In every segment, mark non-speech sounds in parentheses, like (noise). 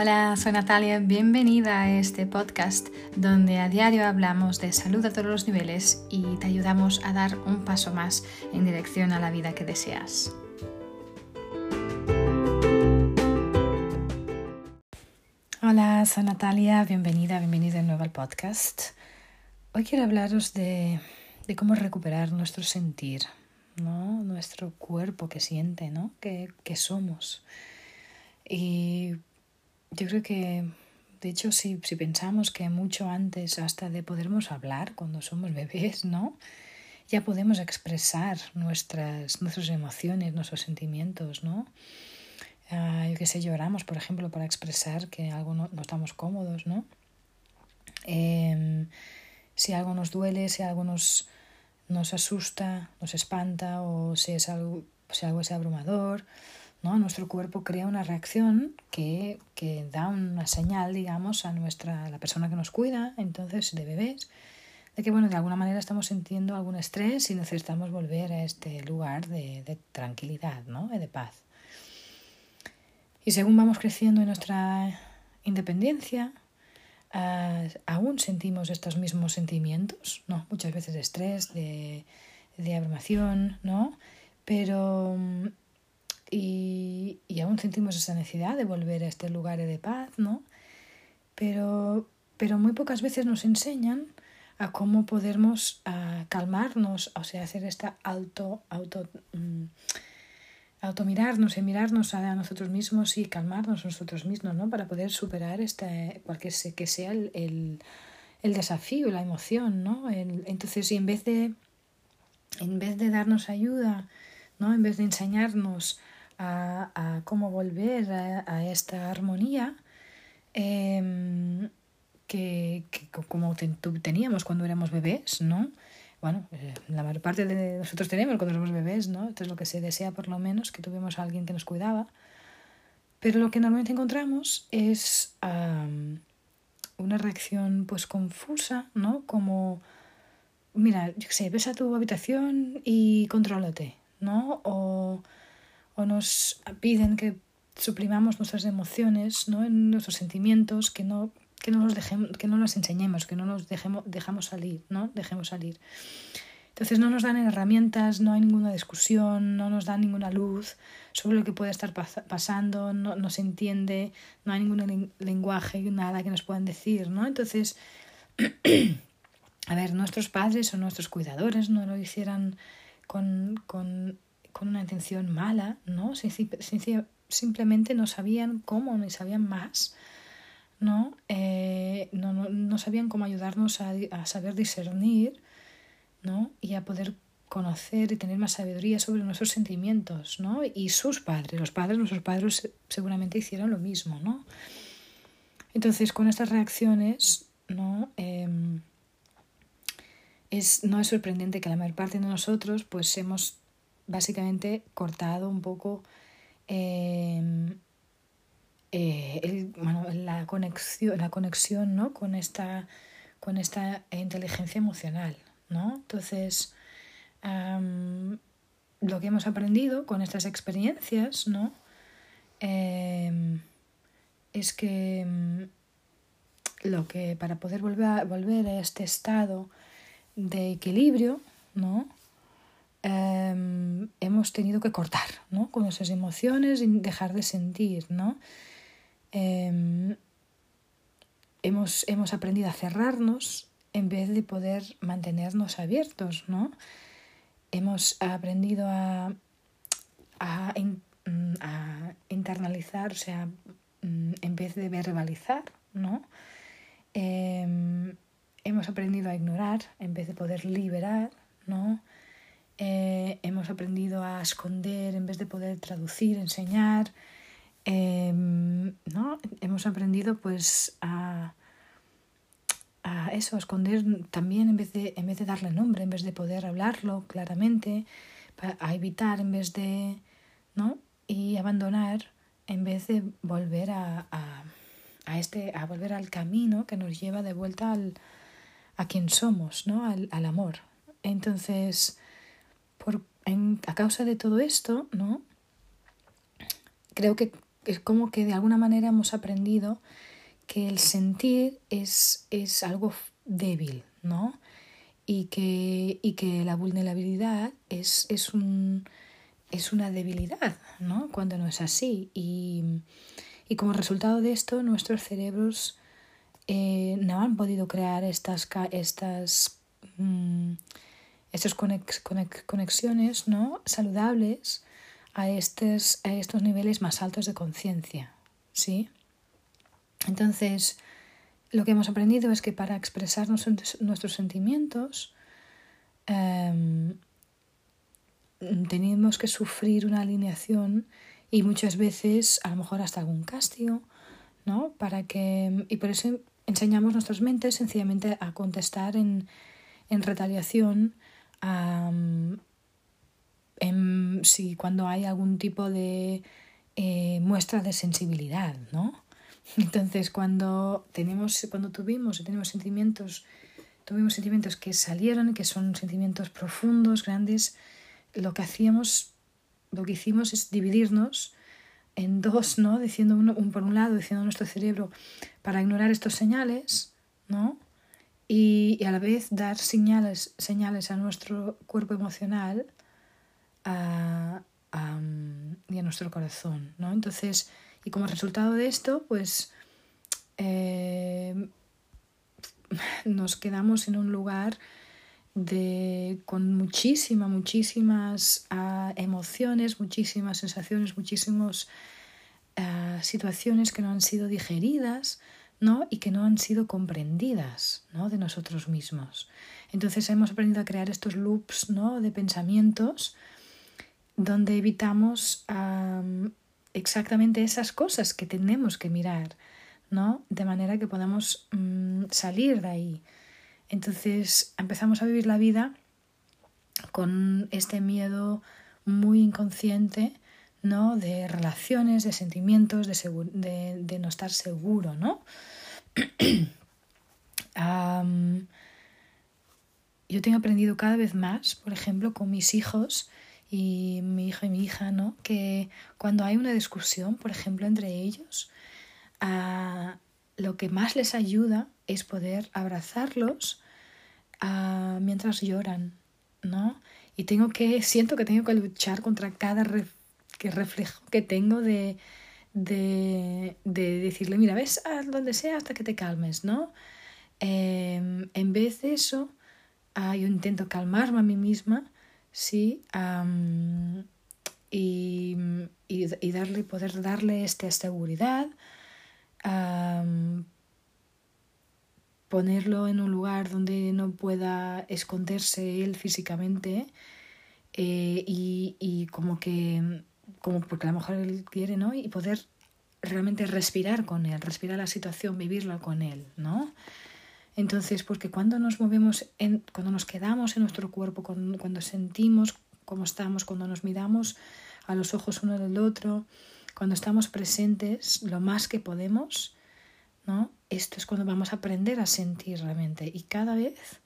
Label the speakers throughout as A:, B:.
A: Hola, soy Natalia, bienvenida a este podcast donde a diario hablamos de salud a todos los niveles y te ayudamos a dar un paso más en dirección a la vida que deseas. Hola, soy Natalia, bienvenida, bienvenida de nuevo al podcast. Hoy quiero hablaros de, cómo recuperar nuestro sentir, ¿no? nuestro cuerpo que siente, ¿no? que, que somos. Y yo creo que, de hecho, si, si pensamos que mucho antes hasta de podermos hablar cuando somos (laughs) bebés, ¿no? Ya podemos expresar nuestras, nuestras emociones, nuestros sentimientos, ¿no? Uh, yo qué sé, lloramos, por ejemplo, para expresar que algo no, estamos cómodos, ¿no? Em, si algo nos duele, si algo nos, nos asusta, nos espanta o si, es algo, si algo es abrumador, ¿no? Nuestro cuerpo crea una reacción que, que, da una señal, digamos, a nuestra, la persona que nos cuida, entonces de bebés, de que bueno, de alguna manera estamos sintiendo algún estrés y necesitamos volver a este lugar de, de tranquilidad, ¿no? de paz. Y según vamos creciendo en nuestra independencia, uh, aún sentimos estos mismos sentimientos, ¿no? Muchas veces de estrés, de, de abrumación, ¿no? Pero y, y, aún sentimos esa necesidad de volver a este lugar de paz, ¿no? Pero, pero muy pocas veces nos enseñan a cómo podemos uh, calmarnos, o sea, hacer esta auto, auto, um, automirarnos y mirarnos a nosotros mismos y calmarnos nosotros mismos, ¿no? Para poder superar este, cualquier que sea el, el, desafío, la emoción, ¿no? Entonces, y en vez de, en vez de darnos ayuda, ¿no? En vez de enseñarnos a, a cómo volver a, esta armonía eh, que, que, como teníamos cuando éramos bebés, ¿no? Bueno, eh, la mayor parte de nosotros tenemos cuando somos bebés, ¿no? Esto es lo que se desea por lo menos, que tuvimos a alguien que nos cuidaba. Pero lo que normalmente encontramos es una reacción pues confusa, ¿no? Como, mira, yo qué sé, ves tu habitación y contrólate, ¿no? O o nos piden que suprimamos nuestras emociones, ¿no? nuestros sentimientos, que no, que no, los dejemos, que no los enseñemos, que no nos dejemos, dejamos salir, ¿no? Dejemos salir. Entonces no nos dan herramientas, no hay ninguna discusión, no nos dan ninguna luz sobre lo que puede estar pas pasando, no, no, se entiende, no hay ningún lenguaje, nada que nos puedan decir, ¿no? Entonces, (clears throat) a ver, nuestros padres o nuestros cuidadores no lo hicieran con, con con una intención mala, ¿no? simplemente no sabían cómo, ni sabían más, ¿no? Eh, no, no, no, sabían cómo ayudarnos a, a, saber discernir, ¿no? Y a poder conocer y tener más sabiduría sobre nuestros sentimientos, ¿no? Y sus padres, los padres, nuestros padres seguramente hicieron lo mismo, ¿no? Entonces, con estas reacciones, ¿no? Eh, es, no es sorprendente que la mayor parte de nosotros pues hemos básicamente cortado un poco eh, eh, el, la conexión, la conexión ¿no? con, esta, con esta inteligencia emocional. ¿no? Entonces, lo que hemos aprendido con estas experiencias ¿no? Eh, es que um, lo que para poder volver a, volver a este estado de equilibrio, ¿no? Eh, hemos tenido que cortar ¿no? con esas emociones y dejar de sentir. ¿no? Eh, hemos, hemos aprendido a cerrarnos en vez de poder mantenernos abiertos. ¿no? Hemos aprendido a, a, a internalizar, o sea, mm, en vez de verbalizar. ¿no? Eh, hemos aprendido a ignorar en vez de poder liberar. ¿no? Eh, hemos aprendido a esconder en vez de poder traducir, enseñar. Eh, ¿no? Hemos aprendido pues a, eso, a esconder también en vez, de, en vez de darle nombre, en vez de poder hablarlo claramente, a evitar en vez de, ¿no? Y abandonar en vez de volver a, a, a, este, a volver al camino que nos lleva de vuelta al, a quien somos, ¿no? Al, al amor. Entonces, a causa de todo esto, ¿no? Creo que es como que de alguna manera hemos aprendido que el sentir es, es algo débil, ¿no? Y que, y que la vulnerabilidad es, es, un, es una debilidad, ¿no? Cuando no es así. Y, y como resultado de esto, nuestros cerebros eh, no han podido crear estas, estas, mm, estas conexiones ¿no? saludables a estos, a estos niveles más altos de conciencia. ¿sí? Entonces, lo que hemos aprendido es que para expresar nuestros sentimientos em, tenemos que sufrir una alineación y muchas veces a lo mejor hasta algún castigo, ¿no? Para que, y por eso enseñamos nuestras mentes sencillamente a contestar en, en retaliación si cuando hay algún tipo de eh, muestra de sensibilidad, ¿no? (laughs) Entonces cuando tenemos, cuando tuvimos tenemos sentimientos, tuvimos sentimientos que salieron, que son sentimientos profundos, grandes, lo que hacíamos, lo que hicimos es dividirnos en dos, ¿no? Diciendo uno, un, por un lado, diciendo nuestro cerebro para ignorar estos señales, ¿no? Y, a la vez dar señales, señales a nuestro cuerpo emocional a, y a nuestro corazón, ¿no? Entonces, y como resultado de esto, pues eh, nos quedamos en un lugar de, con muchísimas, muchísimas uh, emociones, muchísimas sensaciones, muchísimas uh, situaciones que no han sido digeridas ¿no? y que no han sido comprendidas ¿no? de nosotros mismos. Entonces hemos aprendido a crear estos loops ¿no? de pensamientos donde evitamos exactamente esas cosas que tenemos que mirar, ¿no? de manera que podamos um, salir de ahí. Entonces empezamos a vivir la vida con este miedo muy inconsciente, ¿no? De relaciones, de sentimientos, de, de, no estar seguro, ¿no? (clears throat) yo tengo aprendido cada vez más, por ejemplo, con mis hijos y mi hijo y mi hija, ¿no? Que cuando hay una discusión, por ejemplo, entre ellos, ah, lo que más les ayuda es poder abrazarlos uh, mientras lloran, ¿no? Y tengo que, siento que tengo que luchar contra cada que reflejo que tengo de, de, de, decirle, mira, ves a donde sea hasta que te calmes, ¿no? Eh, en vez de eso, yo intento calmarme a mí misma, ¿sí? Y, y, y, darle, poder darle esta seguridad, ponerlo en un lugar donde no pueda esconderse él físicamente eh, y, y, como que, porque a lo mejor él quiere, ¿no? Y poder realmente respirar con él, respirar la situación, vivirla con él, ¿no? Entonces, porque cuando nos movemos, cuando nos quedamos en nuestro cuerpo, cuando, cuando sentimos cómo estamos, cuando nos miramos a los ojos uno del otro, cuando estamos presentes lo más que podemos, ¿no? Esto es cuando vamos a aprender a sentir realmente. Y cada vez,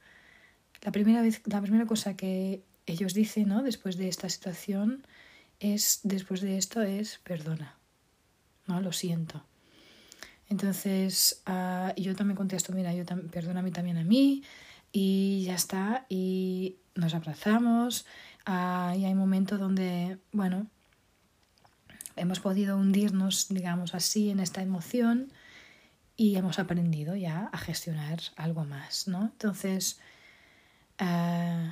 A: la primera, vez, la primera cosa que ellos dicen, ¿no? Después de esta situación, es, después de esto, es perdona, ¿no? Lo siento. Entonces, uh, yo también contesto, mira, yo perdona a mí también a mí, y ya está, y nos abrazamos, uh, y hay momentos donde, bueno, hemos podido hundirnos, digamos así, en esta emoción, y hemos aprendido ya a gestionar algo más, ¿no? Entonces, uh,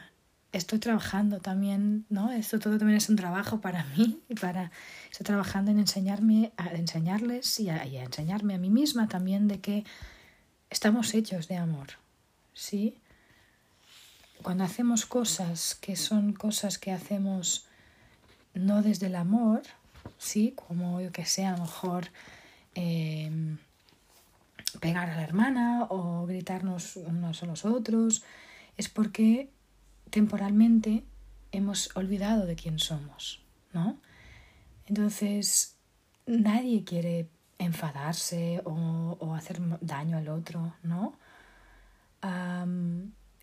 A: estoy trabajando también, ¿no? Esto todo también es un trabajo para mí y para estoy trabajando en enseñarme a enseñarles y a, y enseñarme a mí misma también de que estamos hechos de amor, ¿sí? Cuando hacemos cosas que son cosas que hacemos no desde el amor, ¿sí? Como yo que sé, a lo mejor eh, pegar a la hermana o gritarnos unos a los otros, es porque temporalmente hemos olvidado de quién somos, ¿no? Entonces, nadie quiere enfadarse o, hacer daño al otro, ¿no?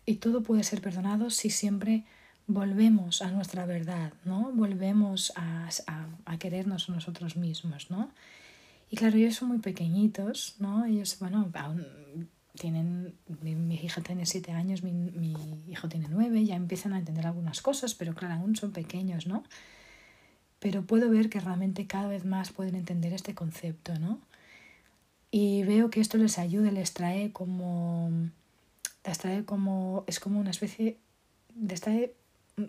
A: y todo puede ser perdonado si siempre volvemos a nuestra verdad, ¿no? Volvemos a, a, querernos nosotros mismos, ¿no? Y claro, ellos son muy pequeñitos, ¿no? Ellos, bueno, tienen, mi, hija tiene siete años, mi, mi, hijo tiene nueve, ya empiezan a entender algunas cosas, pero claro, aún son pequeños, ¿no? Pero puedo ver que realmente cada vez más pueden entender este concepto, ¿no? Y veo que esto les ayuda, les trae como, les trae como, es como una especie, de esta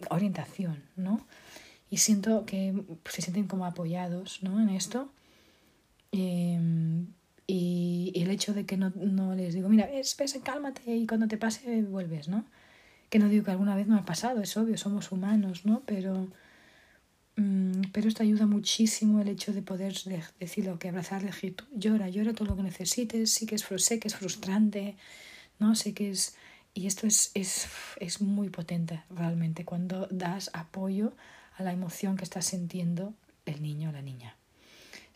A: orientación, ¿no? Y siento que se sienten como apoyados, ¿no? En esto. Em, y, el hecho de que no, no les digo, mira, espesa, cálmate y cuando te pase vuelves, ¿no? Que no digo que alguna vez me ha pasado, es obvio, somos humanos, ¿no? Pero, mm, pero esto ayuda muchísimo el hecho de poder decirlo, que abrazarle, que tú llora, llora todo lo que necesites, sí que es, sé que es frustrante, ¿no? Sé que es... Y esto es, es, es muy potente realmente cuando das apoyo a la emoción que está sintiendo el niño o la niña.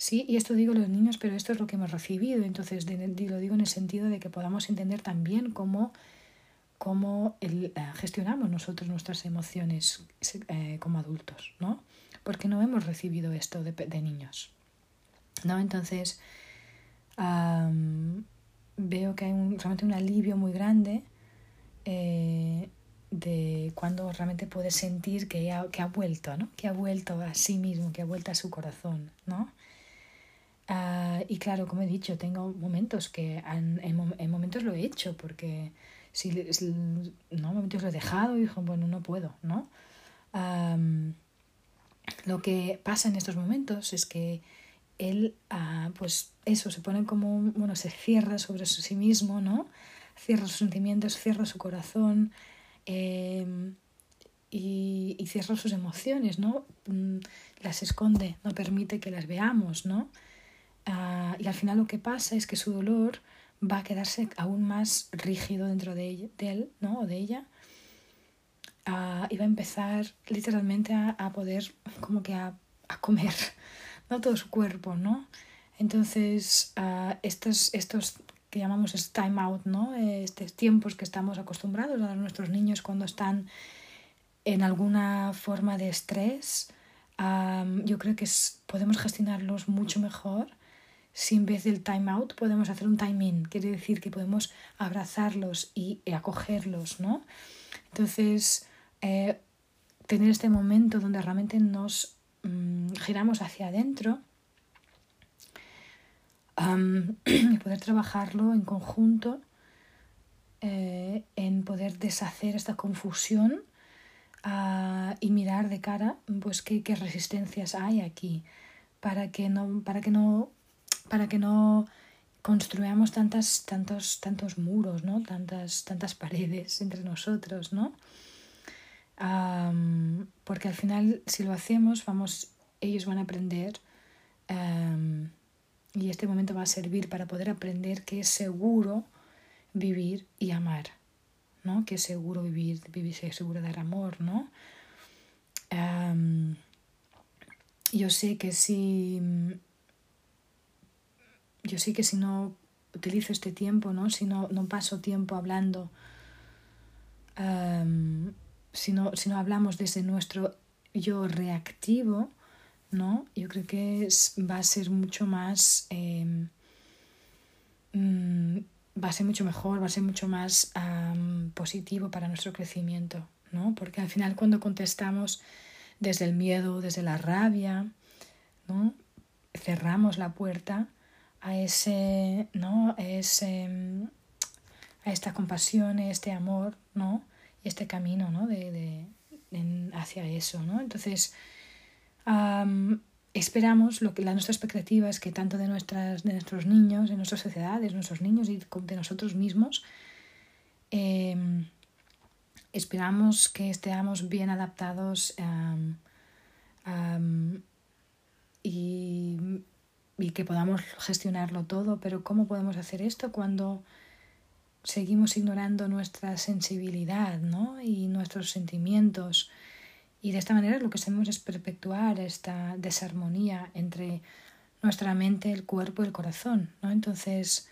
A: Sí, y esto digo los niños, pero esto es lo que hemos recibido, entonces lo digo en el sentido de que podamos entender también cómo, cómo el, eh, gestionamos nosotros nuestras emociones eh, como adultos, ¿no? Porque no hemos recibido esto de, de niños, ¿no? Entonces, veo que hay un, realmente un alivio muy grande eh, de cuando realmente puedes sentir que ha, que ha vuelto, ¿no? Que ha vuelto a sí mismo, que ha vuelto a su corazón, ¿no? Y claro, como he dicho, tengo momentos que en, en, momentos lo he hecho porque si, no, momentos lo he dejado y digo, bueno, no puedo, ¿no? lo que pasa en estos momentos es que él, ah, pues eso, se pone como, bueno, se cierra sobre sí mismo, ¿no? Cierra sus sentimientos, cierra su corazón em, y, y cierra sus emociones, ¿no? Mm, las esconde, no permite que las veamos, ¿no? Ah, y al final lo que pasa es que su dolor va a quedarse aún más rígido dentro de, él ¿no? o de ella uh, y va a empezar literalmente a, a poder como que a, a, comer (laughs) ¿no? todo su cuerpo ¿no? entonces uh, estos, estos que llamamos time out ¿no? estos tiempos que estamos acostumbrados a dar a nuestros niños cuando están en alguna forma de estrés yo creo que podemos gestionarlos mucho mejor si en vez del time out podemos hacer un time in, quiere decir que podemos abrazarlos y acogerlos, ¿no? Entonces, eh, tener este momento donde realmente nos mm, giramos hacia adentro (clears throat) y poder trabajarlo en conjunto, eh, en poder deshacer esta confusión ah, y mirar de cara pues qué, qué resistencias hay aquí para que no, para que no para que no construyamos tantas, tantos, tantos muros, ¿no? tantas, tantas paredes entre nosotros, ¿no? porque al final, si lo hacemos, vamos, ellos van a aprender y este momento va a servir para poder aprender que es seguro vivir y amar, ¿no? Que es seguro vivir, vivir es seguro dar amor, ¿no? yo sé que si yo sé que si no utilizo este tiempo, ¿no? si no, no paso tiempo hablando, si, no, si, no, hablamos desde nuestro yo reactivo, ¿no? yo creo que va a ser mucho más, em, mm, va a ser mucho mejor, va a ser mucho más positivo para nuestro crecimiento, ¿no? porque al final cuando contestamos desde el miedo, desde la rabia, ¿no? cerramos la puerta, a ese, ¿no? A, a esta compasión, este amor, ¿no? Y este camino, ¿no? De, de, hacia eso, ¿no? Entonces, esperamos, lo que la nuestra expectativa es que tanto de, nuestras, de nuestros niños, de nuestras sociedades, nuestros niños y de nosotros mismos, em, esperamos que estemos bien adaptados y y que podamos gestionarlo todo, pero ¿cómo podemos hacer esto cuando seguimos ignorando nuestra sensibilidad ¿no? y nuestros sentimientos? Y de esta manera lo que hacemos es perpetuar esta desarmonía entre nuestra mente, el cuerpo y el corazón. ¿no? Entonces,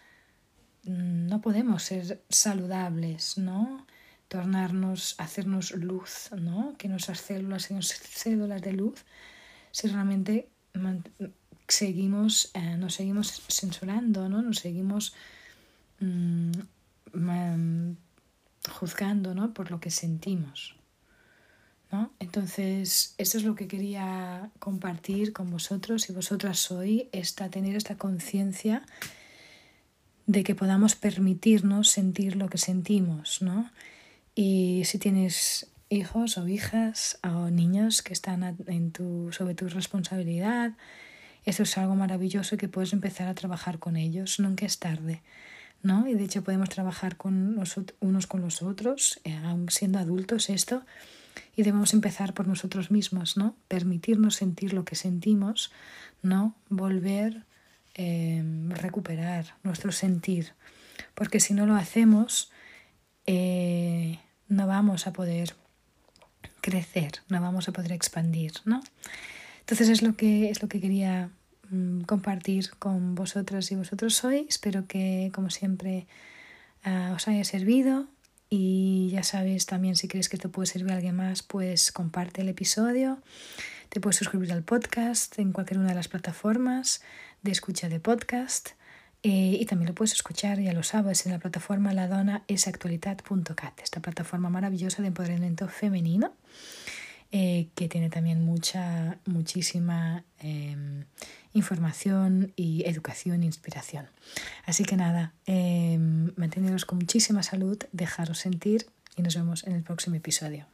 A: mm, no podemos ser saludables, ¿no? tornarnos, hacernos luz, ¿no? Que nuestras células sean células de luz, si realmente seguimos, eh, nos seguimos censurando, ¿no? Nos seguimos mm, juzgando, ¿no? Por lo que sentimos. ¿No? Entonces, eso es lo que quería compartir con vosotros y vosotras hoy, esta, tener esta conciencia de que podamos permitirnos sentir lo que sentimos, ¿no? Y si tienes hijos o hijas o niños que están en tu, sobre tu responsabilidad, eso es algo maravilloso que puedes empezar a trabajar con ellos, nunca es tarde. ¿no? Y de hecho podemos trabajar con unos con los otros, eh, siendo adultos esto, y debemos empezar por nosotros mismos, ¿no? Permitirnos sentir lo que sentimos, ¿no? Volver, eh, recuperar nuestro sentir, porque si no lo hacemos, eh, no vamos a poder crecer, no vamos a poder expandir, ¿no? Entonces es lo que, es lo que quería mm, compartir con vosotras y vosotros hoy. Espero que, como siempre, ah, os haya servido. Y ya sabes también si crees que esto puede servir a alguien más, pues comparte el episodio. Te puedes suscribir al podcast en cualquier una de las plataformas de escucha de podcast. Eh, y también lo puedes escuchar, ya lo sabes, en la plataforma ladonaesactualidad.cat, esta plataforma maravillosa de empoderamiento femenino eh, que tiene también mucha, muchísima em, información y educación e inspiración. Así que nada, eh, con muchísima salud, dejaros sentir y nos vemos en el próximo episodio.